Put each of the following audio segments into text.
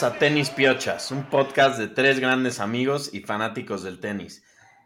A Tenis Piochas, un podcast de tres grandes amigos y fanáticos del tenis.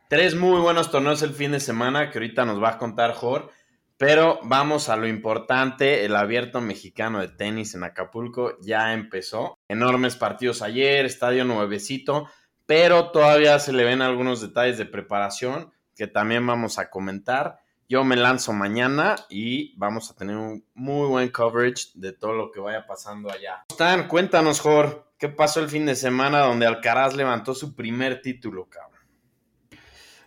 Tres muy buenos torneos el fin de semana que ahorita nos va a contar Jor, pero vamos a lo importante, el abierto mexicano de tenis en Acapulco ya empezó. Enormes partidos ayer, estadio nuevecito, pero todavía se le ven algunos detalles de preparación que también vamos a comentar. Yo me lanzo mañana y vamos a tener un muy buen coverage de todo lo que vaya pasando allá. ¿Cómo están? Cuéntanos, Jor, ¿qué pasó el fin de semana donde Alcaraz levantó su primer título, cabrón?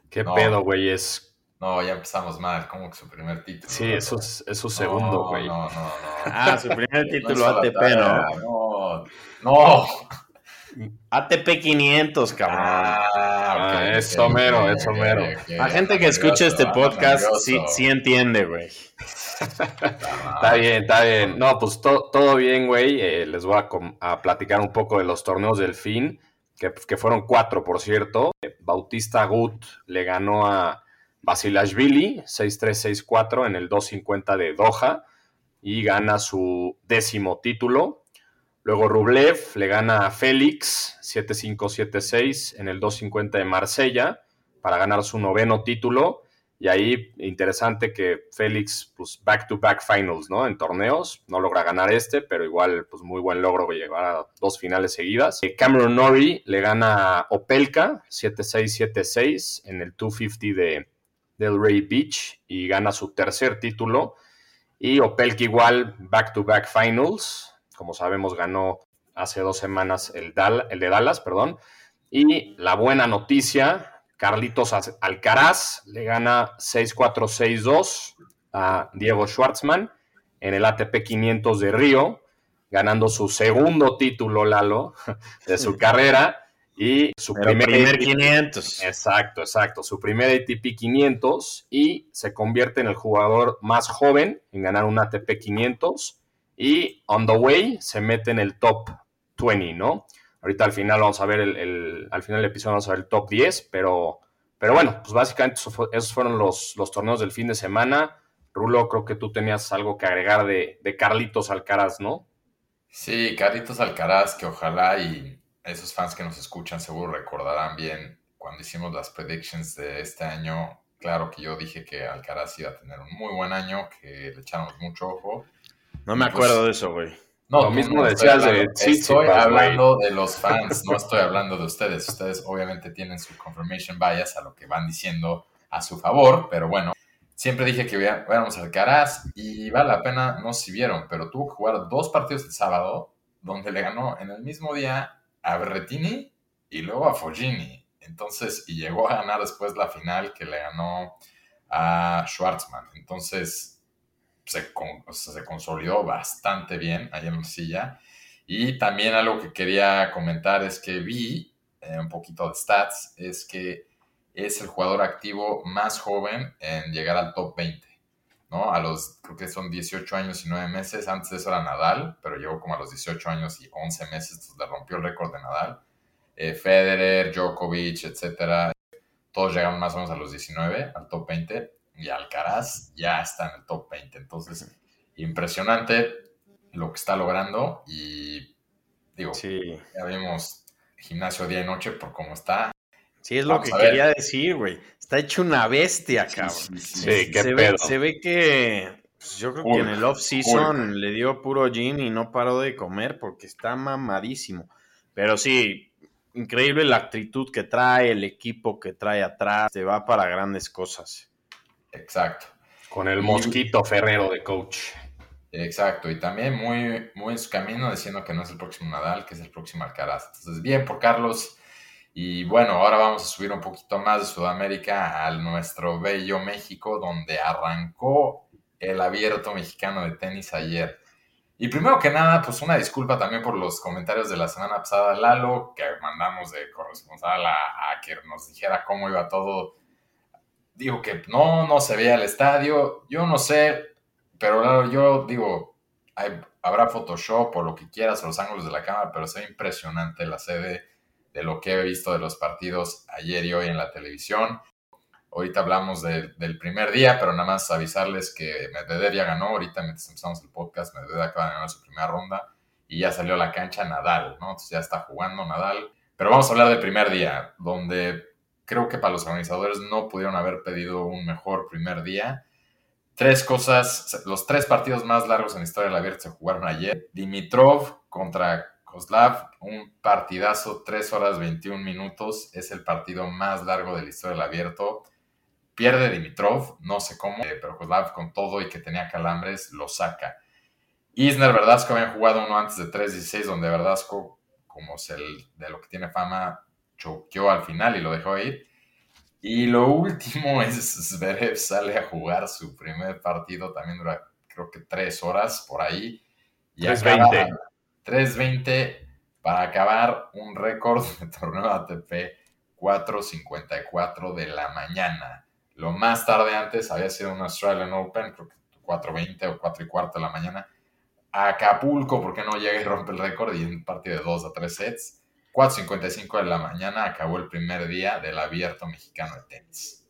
¿Qué No. pedo, güey? Es... No, ya empezamos mal, como que su primer título. Sí, eso es, es su segundo, güey. No, no, no. Ah, su primer título ATP, ¿no? No, no. ATP 500, cabrón. Ah, ok, Ah, es ok, Homero, ok, es Homero. ok, ok. La gente que escucha este podcast sí, sí entiende, güey. Está bien, está bien. No, pues to- todo bien, güey. Eh, les voy a, platicar un poco de los torneos del fin, que, que fueron cuatro, por cierto. Eh, Bautista Gut le ganó a Basilashvili 6-3-6-4 en el 250 de Doha y gana su décimo título. Luego Rublev le gana a Félix 7-5-7-6 en el 250 de Marsella para ganar su noveno título. Y ahí, interesante que Félix, pues back-to-back finals, ¿no? En torneos. No logra ganar este, pero igual, pues muy buen logro llegar a dos finales seguidas. Eh, Cameron Norrie le gana a Opelka 7-6-7-6 en el 250 de Del Rey Beach y gana su tercer título. Y Opelka igual, back-to-back finals. Como sabemos, ganó hace dos semanas el, Dal- el de Dallas, perdón. Y la buena noticia, Carlitos Az- Alcaraz le gana 6-4-6-2 a Diego Schwartzman en el ATP 500 de Río, ganando su segundo título, Lalo, de su carrera y su Pero primer, primer ATP 500. Exacto, exacto. Su primer ATP 500 y se convierte en el jugador más joven en ganar un ATP 500 y on the way se mete en el top 20, ¿no? Ahorita al final vamos a ver el, al final del episodio vamos a ver el top 10, pero, pero bueno, pues básicamente esos fueron los, los torneos del fin de semana. Rulo, creo que tú tenías algo que agregar de, de Carlitos Alcaraz, ¿no? Sí, Carlitos Alcaraz, que ojalá y esos fans que nos escuchan seguro recordarán bien cuando hicimos las predictions de este año. Claro que yo dije que Alcaraz iba a tener un muy buen año, que le echamos mucho ojo. No me acuerdo de eso, güey. No, Lo mismo decías estoy de Estoy hablando de los fans, no estoy hablando de ustedes. Ustedes obviamente tienen su confirmation bias a lo que van diciendo a su favor, pero bueno, siempre dije que viéramos al Alcaraz y vale la pena, no si vieron, pero tuvo que jugar dos partidos el sábado donde le ganó en el mismo día a Berretini y luego a Foggini. Entonces, y llegó a ganar después la final que le ganó a Schwartzman. Entonces, se, con- consolidó bastante bien ahí en la silla. Y también algo que quería comentar es que vi eh, un poquito de stats, es que es el jugador activo más joven en llegar al top 20, ¿no? A los, creo que son 18 años y 9 meses, antes de eso era Nadal, pero llegó como a los 18 años y 11 meses, entonces le rompió el récord de Nadal. Eh, Federer, Djokovic, etcétera, todos llegaron más o menos a los 19, al top 20, y Alcaraz ya está en el top 20, entonces impresionante lo que está logrando y digo, Sí. ya vimos gimnasio día y noche por cómo está. Sí, es lo Vamos que quería decir, güey. Está hecho una bestia, cabrón. sí, sí. Sí, qué se, pedo. ve, se ve que. pues, yo creo que en el off-season le dio puro gym y no paró de comer porque está mamadísimo. Pero sí, increíble la actitud que trae, el equipo que trae atrás. Se va para grandes cosas. Exacto, Con el mosquito Ferrero de coach. exacto. Y también muy, muy en su camino diciendo que no es el próximo Nadal, que es el próximo Alcaraz. Entonces, bien por Carlos. Y bueno, ahora vamos a subir un poquito más de Sudamérica al nuestro bello México, donde arrancó el abierto mexicano de tenis ayer. Y primero que nada, pues una disculpa también por los comentarios de la semana pasada, Lalo, que mandamos de corresponsal a, a que nos dijera cómo iba todo. Digo que no, no se veía el estadio. Yo no sé, pero claro, yo digo, habrá Photoshop o lo que quieras, o los ángulos de la cámara, pero se impresionante la sede de lo que he visto de los partidos ayer y hoy en la televisión. Ahorita hablamos de- del primer día, pero nada más avisarles que Medvedev ya ganó. Ahorita mientras empezamos el podcast, Medvedev acaba de ganar su primera ronda y ya salió a la cancha Nadal, ¿no? Entonces ya está jugando Nadal. Pero vamos a hablar del primer día, donde creo que para los organizadores no pudieron haber pedido un mejor primer día. Tres cosas, los tres partidos más largos en la historia del abierto se jugaron ayer. Dimitrov contra Kozlav, un partidazo, 3 horas 21 minutos, es el partido más largo de la historia del abierto. Pierde Dimitrov, no sé cómo, eh, pero Kozlav con todo y que tenía calambres, lo saca. Isner, Verdasco habían jugado uno antes de 3-16, donde Verdasco, como es el de lo que tiene fama, choqueó al final y lo dejó ir. Y lo último es Zverev sale a jugar su primer partido, también dura creo que tres horas por ahí. Y 3:20. acaba 3.20 para acabar un récord de torneo ATP 4.54 de la mañana. Lo más tarde antes había sido un Australian Open, creo que 4.20 o 4 y cuarto de la mañana. Acapulco, porque no llega y rompe el récord y un partido de 2 a 3 sets. 4.55 de la mañana acabó el primer día del abierto mexicano de tenis.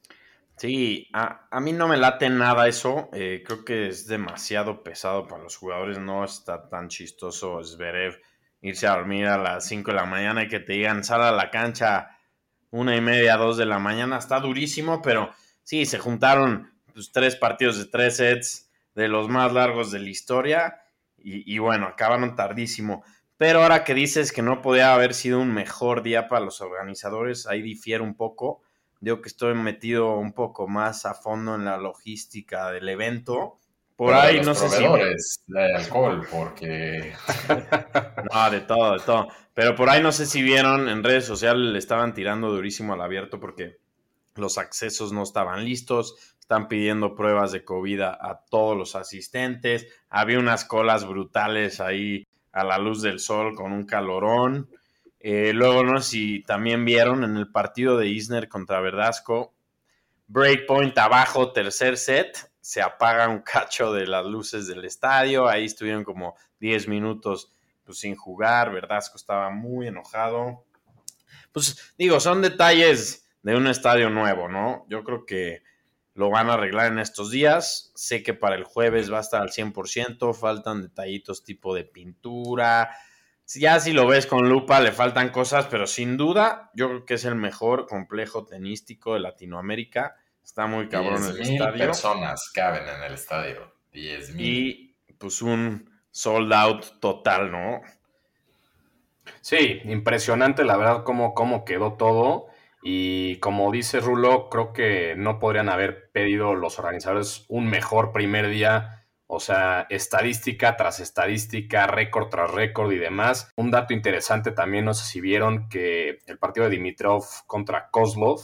Sí, a, a mí no me late nada eso. eh, creo que es demasiado pesado para los jugadores. No está tan chistoso Zverev irse a dormir a las 5 de la mañana y que te digan sal a la cancha una y media, dos de la mañana. Está durísimo, pero sí, se juntaron pues, tres partidos de tres sets de los más largos de la historia y, y bueno, acabaron tardísimo. Pero ahora que dices que no podía haber sido un mejor día para los organizadores, ahí difiere un poco. Digo que estoy metido un poco más a fondo en la logística del evento. Por Pero ahí los no sé si... de alcohol, porque No, de todo, de todo. Pero por ahí no sé si vieron, en redes sociales le estaban tirando durísimo al abierto porque los accesos no estaban listos, están pidiendo pruebas de COVID a, a todos los asistentes, había unas colas brutales ahí a la luz del sol con un calorón. Eh, luego, no sé si también vieron en el partido de Isner contra Verdasco, breakpoint abajo, tercer set, se apaga un cacho de las luces del estadio, ahí estuvieron como 10 minutos pues, sin jugar, Verdasco estaba muy enojado. Pues digo, son detalles de un estadio nuevo, ¿no? Yo creo que lo van a arreglar en estos días. Sé que para el jueves va a estar al 100%, faltan detallitos tipo de pintura. Ya si lo ves con lupa le faltan cosas, pero sin duda yo creo que es el mejor complejo tenístico de Latinoamérica. Está muy cabrón el 10,000 estadio. personas caben en el estadio. 10 mil. Y pues un sold out total, ¿no? Sí, impresionante la verdad cómo, cómo quedó todo. Y como dice Rulo, creo que no podrían haber pedido los organizadores un mejor primer día. O sea, estadística tras estadística, récord tras récord y demás. Un dato interesante también, no sé si vieron que el partido de Dimitrov contra Kozlov,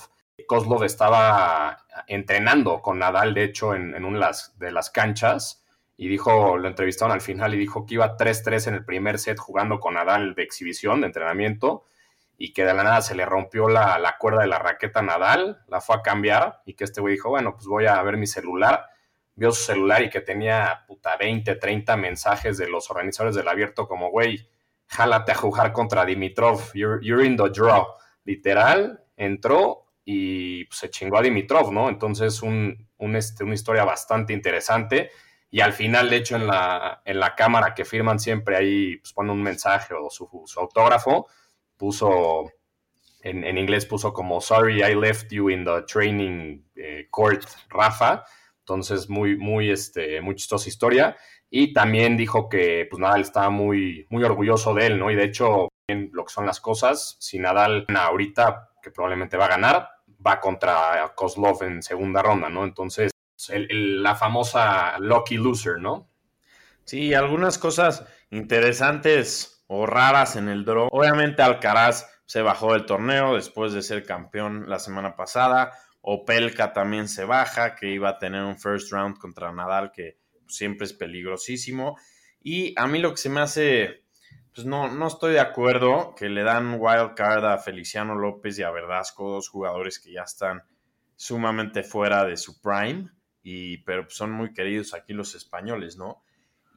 Kozlov estaba entrenando con Nadal, de hecho, en, en una de las- canchas y dijo, lo entrevistaron al final y dijo que iba 3-3 en el primer set jugando con Nadal de exhibición, de entrenamiento, y que de la nada se le rompió la, la cuerda de la raqueta a Nadal, la fue a cambiar y que este güey dijo, bueno, pues voy a ver mi celular. Vio su celular y que tenía puta 20, 30 mensajes de los organizadores del abierto como, güey, jálate a jugar contra Dimitrov, you're, you're in the draw. Literal, entró y pues, se chingó a Dimitrov, ¿no? Entonces, un, un, este, una historia bastante interesante. Y al final, de hecho, en la, en la cámara que firman siempre ahí, pues pone un mensaje o su, su autógrafo, puso, en, en, inglés puso como, sorry, I left you in the training eh, court, Rafa. Entonces, muy, muy, este, muy chistosa historia. Y también dijo que, pues Nadal estaba muy, muy orgulloso de él, ¿no? Y de hecho, en lo que son las cosas, si Nadal ahorita, que probablemente va a ganar, va contra Kozlov en segunda ronda, ¿no? Entonces, el, el, la famosa lucky loser, ¿no? Sí, algunas cosas interesantes o raras en el draw. Obviamente Alcaraz se bajó del torneo después de ser campeón la semana pasada. Opelka también se baja, que iba a tener un first round contra Nadal, que siempre es peligrosísimo. Y a mí lo que se me hace, pues no, no estoy de acuerdo que le dan wild card a Feliciano López y a Verdasco, dos jugadores que ya están sumamente fuera de su prime, y, pero son muy queridos aquí los españoles, ¿no?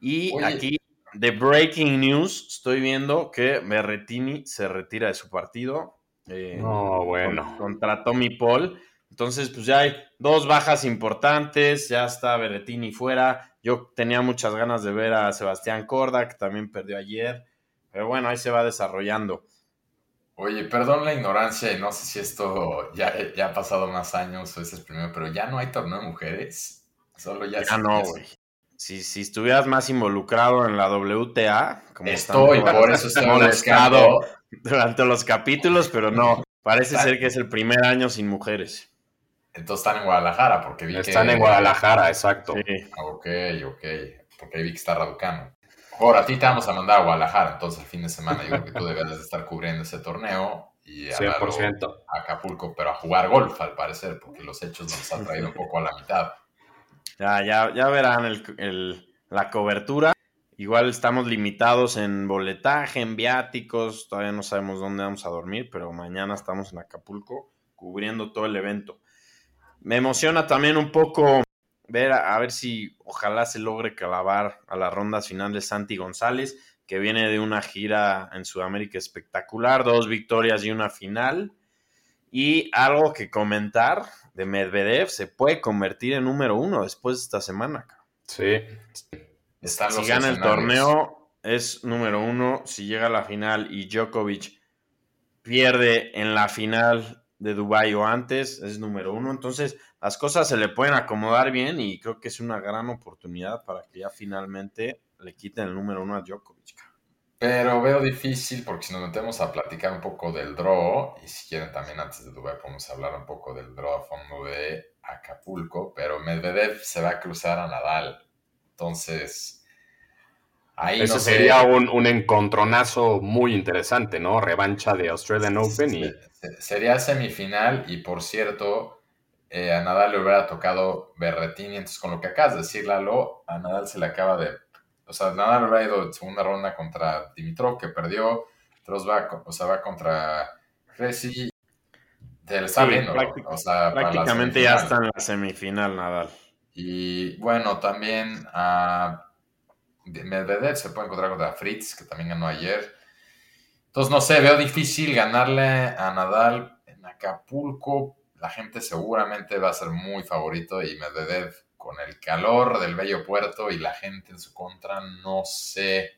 Y Oye. aquí, de breaking news, estoy viendo que Berretini se retira de su partido. eh, No, bueno. con- contra Tommy Paul. Entonces, pues ya hay dos bajas importantes, ya está Berretini fuera. Yo tenía muchas ganas de ver a Sebastián Corda, que también perdió ayer. Pero bueno, ahí se va desarrollando. Oye, perdón la ignorancia y no sé si esto ya, ya ha pasado más años o ese es el primero, pero ya no hay torneo de mujeres. Solo ya Ya no, güey. Si, si estuvieras más involucrado en la WTA, como Estoy, están por eso estoy molestado buscando. durante los capítulos, pero no, parece ser que es el primer año sin mujeres. Entonces están en Guadalajara, porque vi que. Están en Guadalajara, exacto. Sí. Ah, Ok, ok. Porque ahí vi que está Raducano. Ahora, a ti te vamos a mandar a Guadalajara, entonces el fin de semana. Yo creo que tú deberías de estar cubriendo ese torneo y a Lalo 100%. a Acapulco, pero a jugar golf, al parecer, porque los hechos nos han traído un poco a la mitad. Ya, ya, ya verán el- el- la cobertura. Igual estamos limitados en boletaje, en viáticos. Todavía no sabemos dónde vamos a dormir, pero mañana estamos en Acapulco cubriendo todo el evento. Me emociona también un poco ver a, a ver si ojalá se logre clavar a las rondas finales Santi González, que viene de una gira en Sudamérica espectacular, dos victorias y una final. Y algo que comentar de Medvedev, se puede convertir en número uno después de esta semana. Sí. Están Si gana el torneo, es número uno. Si llega a la final y Djokovic pierde en la final de Dubái o antes, es número uno. Entonces, las cosas se le pueden acomodar bien y creo que es una gran oportunidad para que ya finalmente le quiten el número uno a Djokovic. Pero veo difícil porque si nos metemos a platicar un poco del draw, y si quieren también antes de Dubai podemos hablar un poco del draw a fondo de Acapulco, pero Medvedev se va a cruzar a Nadal. Entonces, ahí Ese no sé. sería un, un encontronazo muy interesante, ¿no? Revancha de Australian Open y Se- Sería semifinal y por cierto, eh, a Nadal le hubiera tocado Berretini, entonces con lo que acabas de decir, Lalo, a Nadal se le acaba de... O sea, Nadal hubiera ido en segunda ronda contra Dimitrov, que perdió, entonces va, o sea, va contra Resi. Te lo está Sí, viendo, práctic- o sea, Prácticamente ya está en la semifinal, Nadal. Y bueno, también a Medvedev se puede encontrar contra Fritz, que también ganó ayer. Entonces, no sé, veo difícil ganarle a Nadal en Acapulco. La gente seguramente va a ser muy favorito y Medvedev con el calor del bello puerto y la gente en su contra, no sé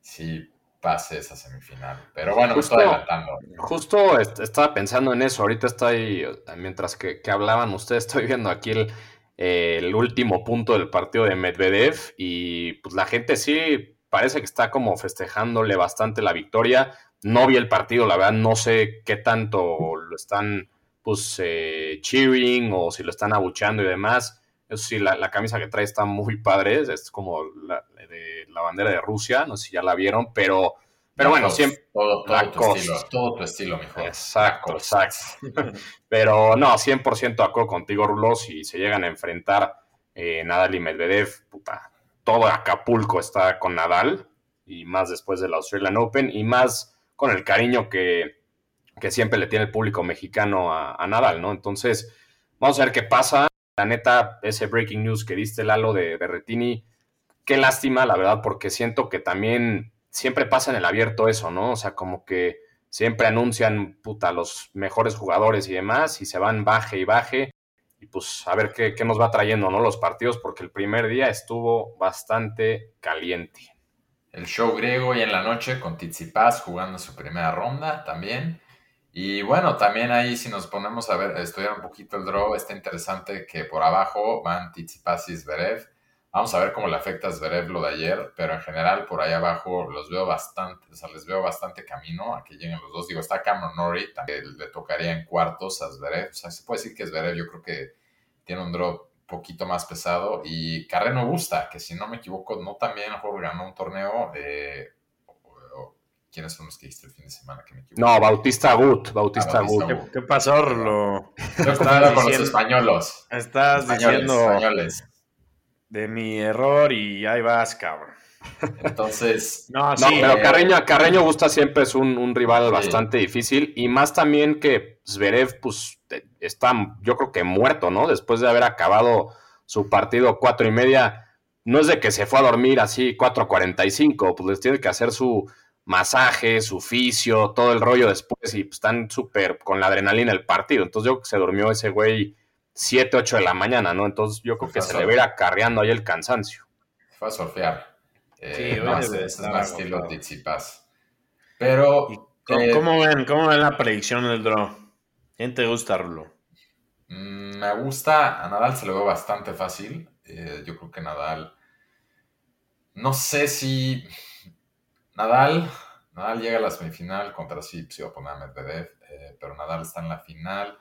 si pase esa semifinal. Pero bueno, me Justo- estoy adelantando. Justo est- estaba pensando en eso. Ahorita estoy, mientras que, que hablaban ustedes, estoy viendo aquí el, eh, el último punto del partido de Medvedev y pues la gente sí parece que está como festejándole bastante la victoria. No vi el partido, la verdad, no sé qué tanto lo están pues eh, cheering o si lo están abucheando y demás. Eso sí, la, la camisa que trae está muy padre, es como la, de la bandera de Rusia, no sé si ya la vieron, pero, pero bueno, Lacoste, siempre... Todo, todo tu estilo, todo tu estilo, mejor. Exacto, exacto. Pero no, 100% de acuerdo contigo, Rulo. Si se llegan a enfrentar eh, Nadal y Medvedev, puta, todo Acapulco está con Nadal. Y más después del Australian Open. Y más con el cariño que, que siempre le tiene el público mexicano a, a Nadal, ¿no? Entonces, vamos a ver qué pasa. La neta, ese breaking news que diste, Lalo, de Berretini, qué lástima, la verdad, porque siento que también siempre pasa en el abierto eso, ¿no? O sea, como que siempre anuncian, puta, los mejores jugadores y demás, y se van baje y baje, y pues a ver qué, nos va trayendo, ¿no? Los partidos, porque el primer día estuvo bastante caliente. El show griego y en la noche con Tsitsipas jugando su primera ronda también. Y bueno, también ahí si nos ponemos a ver, estudiar un poquito el draw, está interesante que por abajo van Tsitsipas y Zverev. Vamos a ver cómo le afecta a Zverev lo de ayer, pero en general por ahí abajo los veo bastante, o sea, les veo bastante camino a que lleguen los dos. Digo, está Cameron Norrie, también le tocaría en cuartos a Zverev. O sea, se puede decir que Zverev yo creo que tiene un draw poquito más pesado. Y Carreno Busta, que si no me equivoco, no también ganó un torneo de... ¿Quiénes son los que hiciste el fin de semana? Que me equivoco. No, Bautista Gut, Bautista Ah, Bautista Gut. ¿Qué pasó, Estás confundido con los diciendo- españolos. Estás Españoles, diciendo españoles. de mi error y ahí vas, cabrón. Entonces, No, No, sí, pero eh, Carreño, Carreño Busta siempre es un, un rival Sí. bastante difícil y más también que Zverev pues eh, está yo creo que muerto, ¿no? Después de haber acabado su partido cuatro y media, no es de que se fue a dormir así 4.45, pues les tiene que hacer su masaje, su fisio, todo el rollo después y pues, están súper con la adrenalina del partido. Entonces yo creo que se durmió ese güey 7, 8 de la mañana, ¿no? Entonces yo creo que se le va a ir acarreando ahí el cansancio. fue a surfear. Eh, Sí, no, hoy es, más estilo. Tsitsipas. Pero, ¿Y ¿Cómo, eh, cómo ven, ¿Cómo ven la predicción del draw? ¿Quién te gusta, Rulo? mm, me gusta, a Nadal se lo veo bastante fácil. Eh, yo creo que Nadal, no sé si Nadal, Nadal llega a la semifinal contra sí, va a poner a Medvedev, eh, pero Nadal está en la final.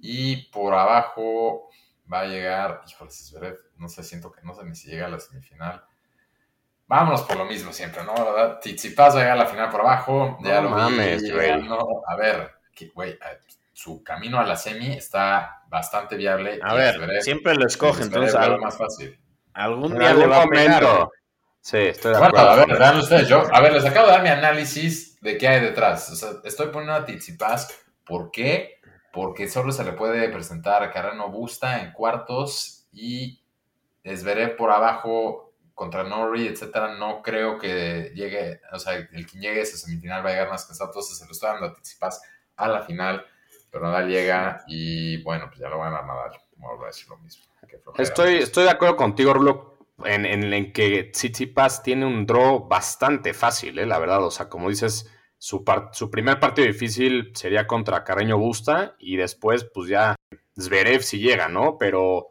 Y por abajo va a llegar, híjole, Zverev, no sé, siento que no sé ni si llega a la semifinal. Vámonos por lo mismo siempre, ¿no? ¿Verdad? Tsitsipas va a llegar a la final por abajo. Ya No lo mames, güey. A ver, güey, su camino a la semi está bastante viable. A ver, Zverev- siempre lo escoge, entonces va a lo al- más fácil. algún día le algún va a pegar. Sí, estoy de Bueno, acuerdo. a ver, vean ustedes, yo, a ver, les acabo de dar mi análisis de qué hay detrás. O sea, estoy poniendo a Tsitsipas, ¿por qué? Porque solo se le puede presentar a Carreno Busta en cuartos y Zverev por abajo contra Norrie, etcétera. No creo que llegue, o sea, el que llegue a esa semifinal va a llegar más cansado. Entonces se lo estoy dando a Tsitsipas a la final, pero Nadal llega y bueno, pues ya lo van a Nadal. Vamos a decir lo mismo. Estoy, estoy de acuerdo contigo, Rulo, en, en, en que Tsitsipas tiene un draw bastante fácil, ¿eh? la verdad. O sea, como dices, su, par- su primer partido difícil sería contra Carreño Busta y después, pues ya Zverev si llega, ¿no? Pero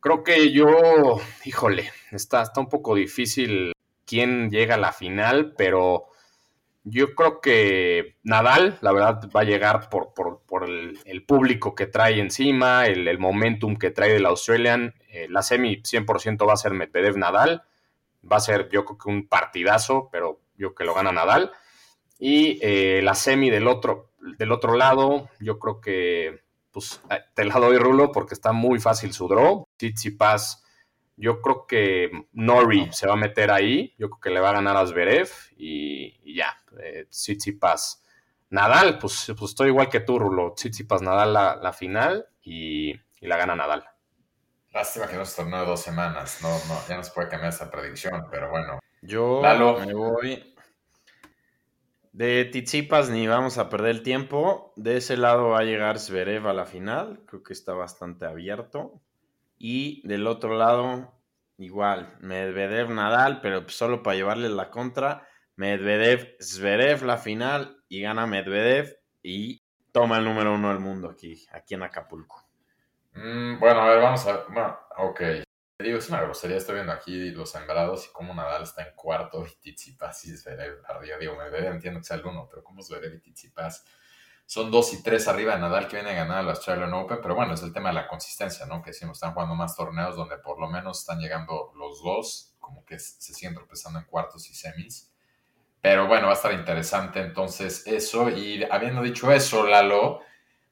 creo que yo, híjole, está, está un poco difícil quién llega a la final, pero yo creo que Nadal, la verdad, va a llegar por, por, por el, público que trae encima, el, el momentum que trae del Australian. Eh, la semi 100% va a ser Medvedev-Nadal. Va a ser, yo creo que un partidazo, pero yo creo que lo gana Nadal. Y eh, la semi del otro, del otro lado, yo creo que, pues, eh, te la doy, Rulo, porque está muy fácil su draw. Tsitsipas, yo creo que Nori se va a meter ahí. Yo creo que le va a ganar a Zverev y, y ya. Eh, Tsitsipas. Nadal, pues, pues estoy igual que tú, Rulo. Tsitsipas, Nadal la, la final y, y la gana Nadal. Lástima que no se tornó de dos semanas. No, no, ya no se puede cambiar esa predicción, pero bueno. Yo Lalo. me voy de Tizipas ni vamos a perder el tiempo. De ese lado va a llegar Zverev a la final. Creo que está bastante abierto. Y del otro lado, igual, Medvedev Nadal, pero solo para llevarle la contra. Medvedev Zverev la final y gana Medvedev y toma el número uno del mundo aquí, aquí en Acapulco. Mm, bueno, a ver, vamos a. Bueno, ok. Digo, es una grosería. Estoy viendo aquí los sembrados y cómo Nadal está en cuarto y Tsitsipas y Zverev arriba. Digo, Medvedev entiendo que sea el uno, pero ¿cómo Zverev y Tsitsipas? Son dos y tres arriba de Nadal que viene a ganar el Australian Open, pero bueno, es el tema de la consistencia, ¿no? Que decimos, están jugando más torneos donde por lo menos están llegando los dos, como que se siguen tropezando en cuartos y semis. Pero bueno, va a estar interesante entonces eso. Y habiendo dicho eso, Lalo,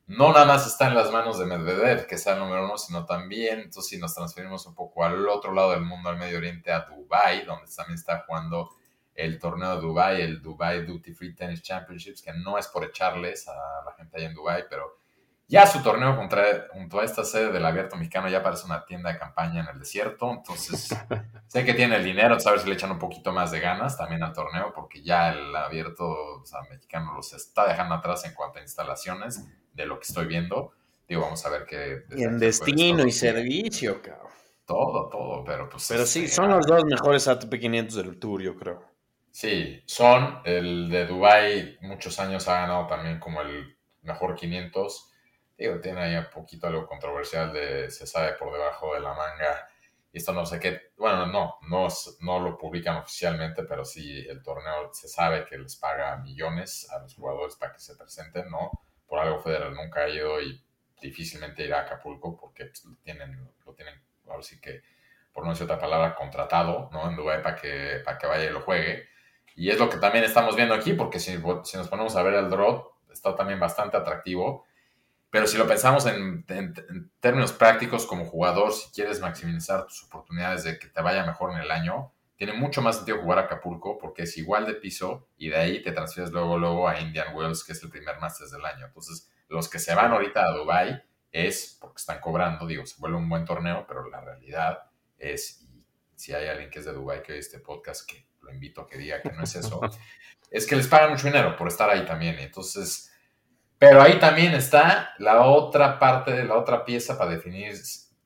no nada más está en las manos de Medvedev, que sea el número uno, sino también, entonces si nos transferimos un poco al otro lado del mundo, al Medio Oriente, a Dubai, donde también está jugando el torneo de Dubai, el Dubai Duty Free Tennis Championships, que no es por echarles a la gente allá en Dubai, pero ya su torneo contra, junto a esta sede del abierto mexicano ya parece una tienda de campaña en el desierto, entonces sé que tiene el dinero, a ver si le echan un poquito más de ganas también al torneo, porque ya el abierto o sea, mexicano los está dejando atrás en cuanto a instalaciones de lo que estoy viendo. Digo, vamos a ver qué... Y en destino y servicio, cabrón. Todo, todo, pero pues... Pero sí, este, son los dos mejores ATP 500 del Tour, yo creo. Sí, son. El de Dubai muchos años ha ganado también como el mejor 500. Digo, tiene ahí un poquito algo controversial de se sabe por debajo de la manga. Y esto no sé qué. Bueno, no, no, no lo publican oficialmente, pero sí el torneo se sabe que les paga millones a los jugadores para que se presenten, ¿no? Por algo Federer nunca ha ido y difícilmente irá a Acapulco porque pues, lo tienen, lo tienen, ahora sí que, por no decir otra palabra, contratado, ¿no? En Dubai para que, para que vaya y lo juegue. Y es lo que también estamos viendo aquí, porque si, si nos ponemos a ver el draw, está también bastante atractivo. Pero si lo pensamos en, términos prácticos como jugador, si quieres maximizar tus oportunidades de que te vaya mejor en el año, tiene mucho más sentido jugar a Acapulco porque es igual de piso y de ahí te transfieres luego, luego a Indian Wells, que es el primer Masters del año. Entonces, los que se van ahorita a Dubai es porque están cobrando, digo, se vuelve un buen torneo, pero la realidad es, si hay alguien que es de Dubai que oye este podcast, que lo invito a que diga que no es eso, es que les pagan mucho dinero por estar ahí también. Entonces, pero ahí también está la otra parte, la otra pieza para definir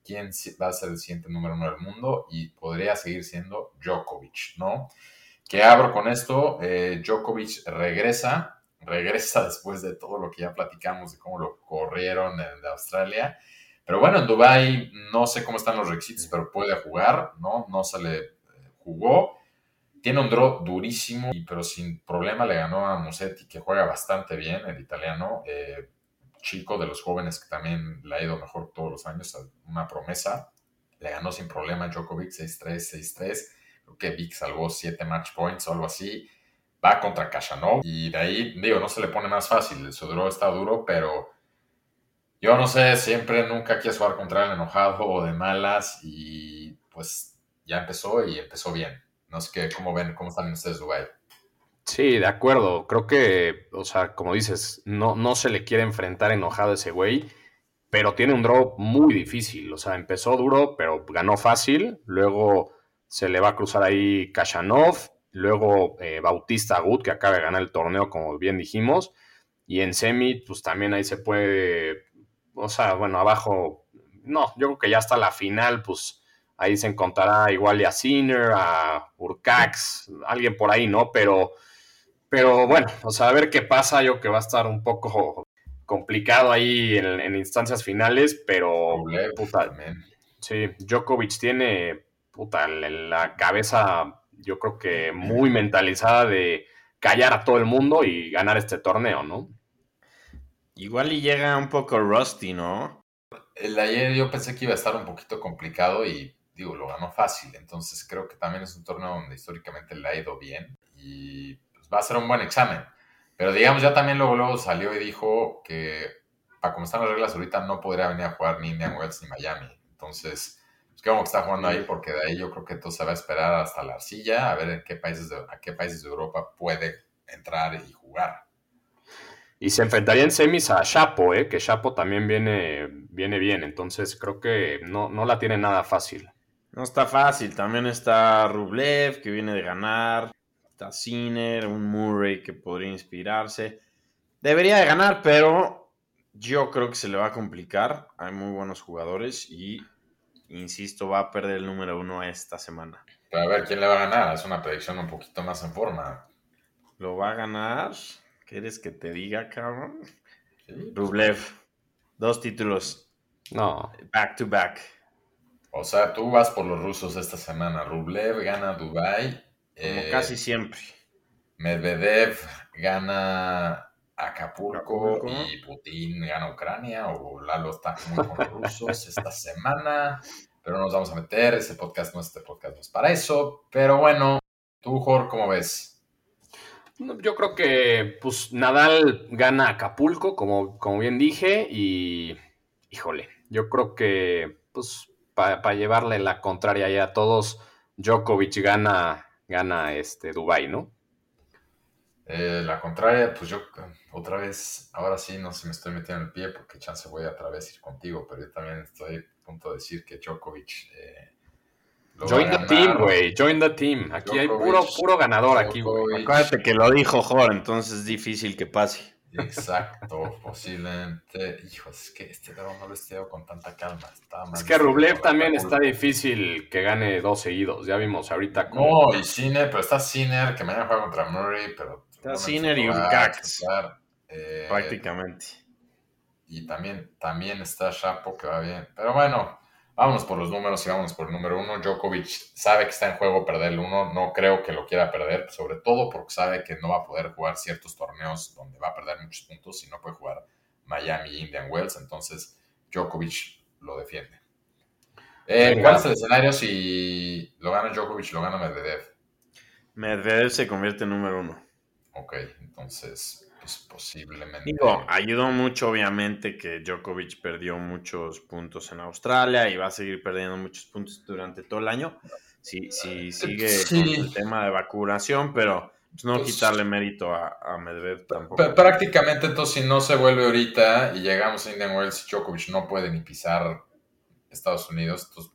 quién va a ser el siguiente número uno del mundo y podría seguir siendo Djokovic, ¿no? Que abro con esto, eh, Djokovic regresa, regresa después de todo lo que ya platicamos de cómo lo corrieron de Australia. Pero bueno, en Dubai no sé cómo están los requisitos, pero puede jugar, ¿no? No se le eh, jugó. Tiene un draw durísimo, pero sin problema le ganó a Musetti, que juega bastante bien, el italiano. Eh, chico de los jóvenes que también le ha ido mejor todos los años, una promesa. Le ganó sin problema Djokovic 6-3, 6-3. Creo que Vic salvó 7 match points o algo así. Va contra Kashanov y de ahí, digo, no se le pone más fácil. Su draw está duro, pero yo no sé, siempre, nunca quieres jugar contra el enojado o de malas y pues ya empezó y empezó bien. No sé qué, cómo ven, cómo están ustedes, Dubai. Sí, de acuerdo. Creo que, o sea, como dices, no, no se le quiere enfrentar enojado a ese güey, pero tiene un draw muy difícil. O sea, empezó duro, pero ganó fácil. Luego se le va a cruzar ahí Kashanov. Luego eh, Bautista Agut, que acaba de ganar el torneo, como bien dijimos. Y en semi, pues también ahí se puede, o sea, bueno, abajo, no, yo creo que ya hasta la final, pues ahí se encontrará igual a Sinner, a Urcax, alguien por ahí, ¿no? Pero, pero bueno, o sea, a ver qué pasa, yo creo que va a estar un poco complicado ahí en, instancias finales, pero puta, sí, Djokovic tiene puta, la cabeza, yo creo que muy mentalizada de callar a todo el mundo y ganar este torneo, ¿no? Igual y llega un poco rusty, ¿no? El ayer yo pensé que iba a estar un poquito complicado y digo, lo ganó fácil. Entonces creo que también es un torneo donde históricamente le ha ido bien y pues, va a ser un buen examen. Pero digamos, ya también luego, luego salió y dijo que para como están las reglas ahorita no podría venir a jugar ni Indian Wells ni Miami. Entonces, pues que está jugando ahí porque de ahí yo creo que todo se va a esperar hasta la arcilla a ver en qué países de, a qué países de Europa puede entrar y jugar. Y se enfrentaría en semis a Chapo, ¿eh? que Chapo también viene, viene bien. Entonces creo que no, no la tiene nada fácil. No está fácil. También está Rublev, que viene de ganar. Está Sinner, un Murray que podría inspirarse. Debería de ganar, pero yo creo que se le va a complicar. Hay muy buenos jugadores y, insisto, va a perder el número uno esta semana. Pero a ver quién le va a ganar. Es una predicción un poquito más en forma. Lo va a ganar. ¿Quieres que te diga, cabrón? Rublev. Dos títulos. No. Back to back. O sea, tú vas por los rusos esta semana. Rublev gana Dubai. Como eh, casi siempre. Medvedev gana Acapulco, y Putin gana Ucrania. O Lalo está muy con los rusos esta semana. Pero no nos vamos a meter. Ese podcast no es este podcast, no es para eso. Pero bueno, tú, Jorge, ¿cómo ves? Yo creo que pues Nadal gana Acapulco, como, como bien dije, y híjole, yo creo que pues para llevarle la contraria a todos, Djokovic gana, gana este Dubai, ¿no? Eh, la contraria, pues yo otra vez, ahora sí no se me estoy metiendo en el pie porque chance voy a otra vez ir contigo, pero yo también estoy a punto de decir que Djokovic eh, Join the team, güey. Join the team. Aquí hay puro, puro ganador aquí, güey. Acuérdate que lo dijo Jorge, entonces es difícil que pase. Exacto, posiblemente. Hijo, es que este no lo he con tanta calma. es que Rublev también está difícil que gane dos seguidos. Ya vimos ahorita. No, y Sinner, pero está Sinner que mañana juega contra Murray, pero. Está Sinner y un Cax. Eh, prácticamente. Y también, también está Chapo que va bien. Pero bueno, Vámonos por los números y vámonos por el número uno. Djokovic sabe que está en juego perder el uno. No creo que lo quiera perder, sobre todo porque sabe que no va a poder jugar ciertos torneos donde va a perder muchos puntos y no puede jugar Miami, Indian Wells. Entonces, Djokovic lo defiende. Eh, ¿Cuál es el escenario si lo gana Djokovic lo gana Medvedev? Medvedev se convierte en número uno. Ok, entonces pues, posiblemente. Digo, ayudó mucho, obviamente, que Djokovic perdió muchos puntos en Australia y va a seguir perdiendo muchos puntos durante todo el año. si, si sigue Sí. con el tema de vacunación, pero pues, no Pues- quitarle mérito a, a Medvedev tampoco. Prácticamente entonces si no se vuelve ahorita y llegamos a Indian Wells, Djokovic no puede ni pisar Estados Unidos, entonces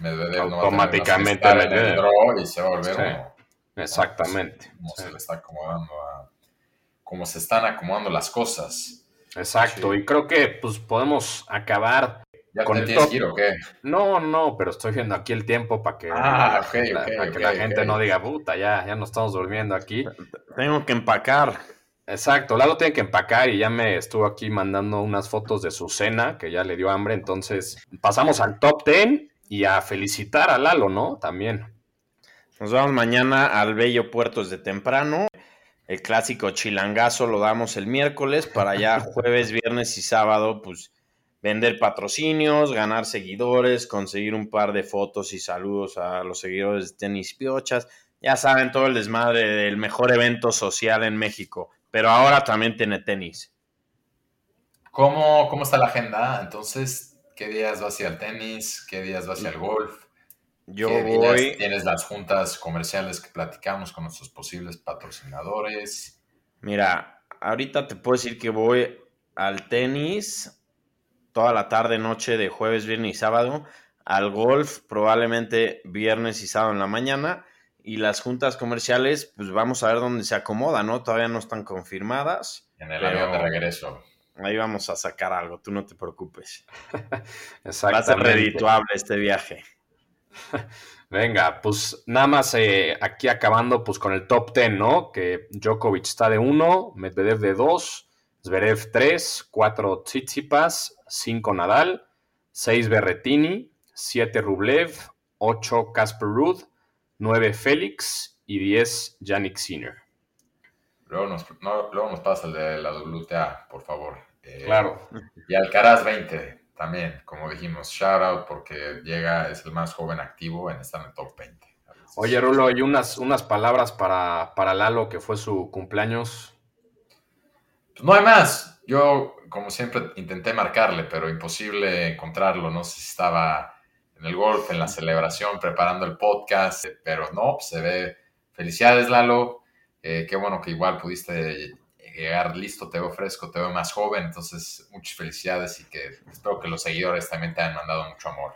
Medvedev no va a tener Automáticamente en el draw y se va a volver Sí. uno. Exactamente. Como Sí. se le está acomodando a... Como se están acomodando las cosas. Exacto. Sí. Y creo que pues podemos acabar. ¿Ya Con te el tienes top. que ir o qué? No, no, pero estoy viendo aquí el tiempo para que, Ah, que la gente no diga, puta, ya, ya nos estamos durmiendo aquí. Tengo que empacar. Exacto, Lalo tiene que empacar y ya me estuvo aquí mandando unas fotos de su cena, que ya le dio hambre. Entonces, pasamos al top 10 y a felicitar a Lalo, ¿no? También. Nos vamos mañana al Bello Puertos de temprano. El clásico chilangazo lo damos el miércoles para ya jueves, viernes y sábado, pues vender patrocinios, ganar seguidores, conseguir un par de fotos y saludos a los seguidores de Tenis Piochas. Ya saben, todo el desmadre del mejor evento social en México, pero ahora también tiene tenis. ¿Cómo, ¿Cómo está la agenda? Entonces, ¿qué días vas a ir al tenis? ¿Qué días vas a ir al golf? Yo ¿Qué días voy, tienes las juntas comerciales que platicamos con nuestros posibles patrocinadores? mira, ahorita te puedo decir que voy al tenis toda la tarde, noche de jueves, viernes y sábado, al golf probablemente viernes y sábado en la mañana y las juntas comerciales, pues vamos a ver dónde se acomoda, ¿no? Todavía no están confirmadas. En el avión de regreso. Ahí vamos a sacar algo, tú no te preocupes. Va a ser redituable este viaje. Venga, pues nada más eh, aquí acabando pues con el top 10, ¿no? Que Djokovic está de 1, Medvedev de 2, Zverev 3, 4 Tsitsipas, 5 Nadal, 6 Berretini, 7 Rublev, 8 Casper Ruud, 9 Félix y 10 Yannick Sinner. Luego nos, no, luego nos pasa el de la WTA, por favor. Eh, Claro. Y Alcaraz 20 también, como dijimos. Shout out porque llega, es el más joven activo en estar en el top 20. Oye, Rulo, hay unas, unas palabras para, para Lalo, que fue su cumpleaños. Pues no hay más. Yo, como siempre, intenté marcarle, pero imposible encontrarlo. No sé si estaba en el golf, en la celebración, preparando el podcast, pero no, pues se ve. Felicidades, Lalo. Eh, qué bueno que igual pudiste llegar listo, te veo fresco, te veo más joven. Entonces, muchas felicidades y que espero que los seguidores también te hayan mandado mucho amor.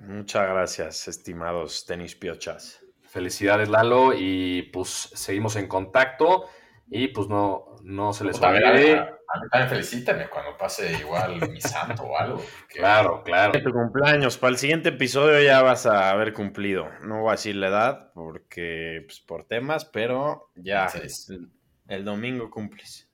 Muchas gracias, estimados tenis piochas. Felicidades, Lalo, y pues seguimos en contacto. Y pues no, no se les También, olvide. a, a mí también felicítame cuando pase igual mi santo o algo. porque- Claro, claro. Tu cumpleaños, para el siguiente episodio ya vas a haber cumplido. No voy a decir la edad porque pues, por temas, pero ya Sí. El, domingo cumples.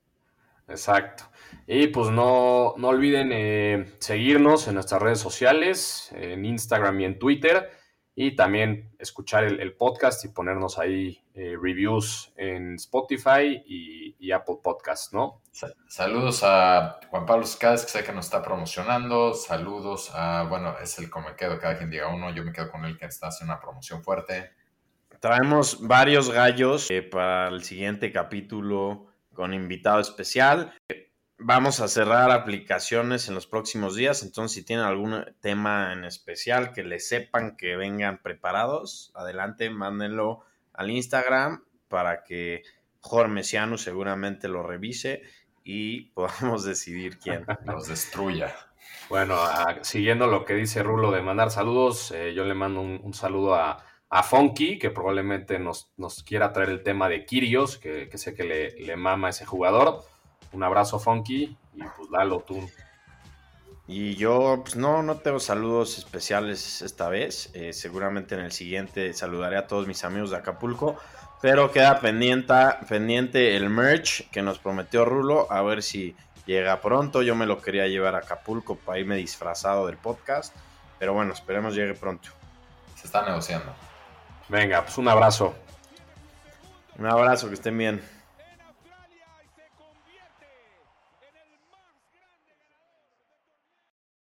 Exacto. Y pues no, no olviden eh, seguirnos en nuestras redes sociales, en Instagram y en Twitter. Y también escuchar el, el podcast y ponernos ahí eh, reviews en Spotify y, y Apple Podcast, ¿no? Sa- Saludos a Juan Pablo Scades, que sé que nos está promocionando. Saludos a, bueno, es el como me quedo, cada quien diga uno. Yo me quedo con él que está haciendo una promoción fuerte. Traemos varios gallos eh, para el siguiente capítulo con invitado especial. Vamos a cerrar aplicaciones en los próximos días, entonces si tienen algún tema en especial que les sepan que vengan preparados, adelante, mándenlo al Instagram para que Jorge Mesiano seguramente lo revise y podamos decidir quién. Los destruya. Bueno, a- siguiendo lo que dice Rulo de mandar saludos, eh, yo le mando un saludo a, a Funky, que probablemente nos, nos quiera traer el tema de Kirios, que, que sé que le, le mama a ese jugador. Un abrazo, Funky, y pues Lalo, tú. Y yo, pues no, no tengo saludos especiales esta vez. Eh, seguramente en el siguiente saludaré a todos mis amigos de Acapulco. Pero queda pendiente, pendiente el merch que nos prometió Rulo. A ver si llega pronto. Yo me lo quería llevar a Acapulco para irme disfrazado del podcast. Pero bueno, esperemos llegue pronto. Se está negociando. Venga, pues un abrazo. Un abrazo, que estén bien.